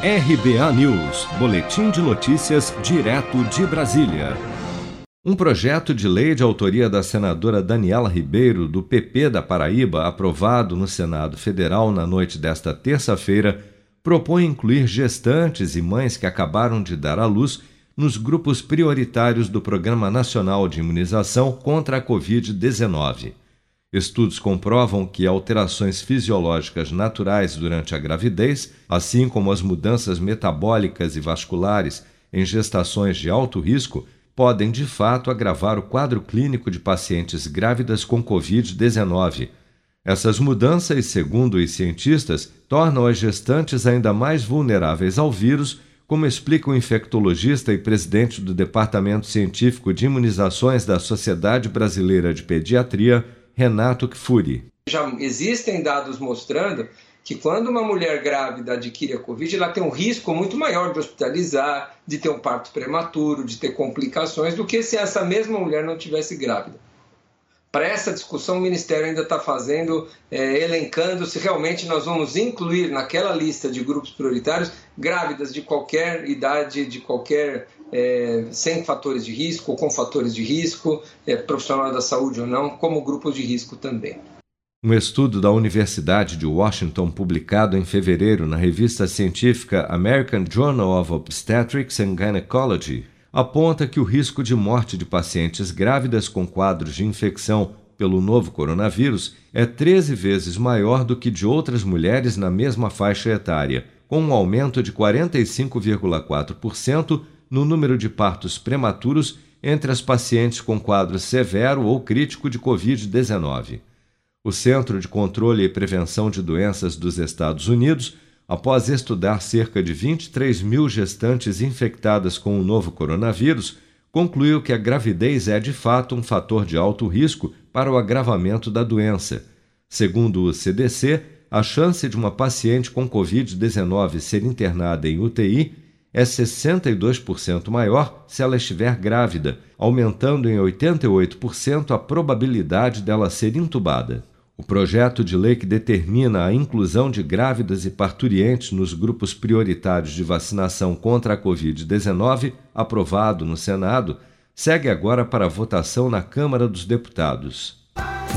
RBA News, Boletim de Notícias, direto de Brasília. Um projeto de lei de autoria da senadora Daniela Ribeiro, do PP da Paraíba, aprovado no Senado Federal na noite desta terça-feira, propõe incluir gestantes e mães que acabaram de dar à luz nos grupos prioritários do Programa Nacional de Imunização contra a Covid-19. Estudos comprovam que alterações fisiológicas naturais durante a gravidez, assim como as mudanças metabólicas e vasculares em gestações de alto risco, podem de fato agravar o quadro clínico de pacientes grávidas com Covid-19. Essas mudanças, segundo os cientistas, tornam as gestantes ainda mais vulneráveis ao vírus, como explica o infectologista e presidente do Departamento Científico de Imunizações da Sociedade Brasileira de Pediatria, Renato Kfouri. Já existem dados mostrando que quando uma mulher grávida adquire a Covid, ela tem um risco muito maior de hospitalizar, de ter um parto prematuro, de ter complicações, do que se essa mesma mulher não tivesse grávida. Para essa discussão, o Ministério ainda está fazendo, é, elencando se realmente nós vamos incluir naquela lista de grupos prioritários grávidas de qualquer idade, de qualquer é, sem fatores de risco ou com fatores de risco, é, profissional da saúde ou não, como grupos de risco também. Um estudo da Universidade de Washington, publicado em fevereiro na revista científica American Journal of Obstetrics and Gynecology, aponta que o risco de morte de pacientes grávidas com quadros de infecção pelo novo coronavírus é 13 vezes maior do que de outras mulheres na mesma faixa etária, com um aumento de 45,4% no número de partos prematuros entre as pacientes com quadro severo ou crítico de Covid-19. O Centro de Controle e Prevenção de Doenças dos Estados Unidos, após estudar cerca de 23 mil gestantes infectadas com o novo coronavírus, concluiu que a gravidez é de fato um fator de alto risco para o agravamento da doença. Segundo o CDC, a chance de uma paciente com Covid-19 ser internada em UTI é 62% maior se ela estiver grávida, aumentando em 88% a probabilidade dela ser intubada. O projeto de lei que determina a inclusão de grávidas e parturientes nos grupos prioritários de vacinação contra a Covid-19, aprovado no Senado, segue agora para votação na Câmara dos Deputados.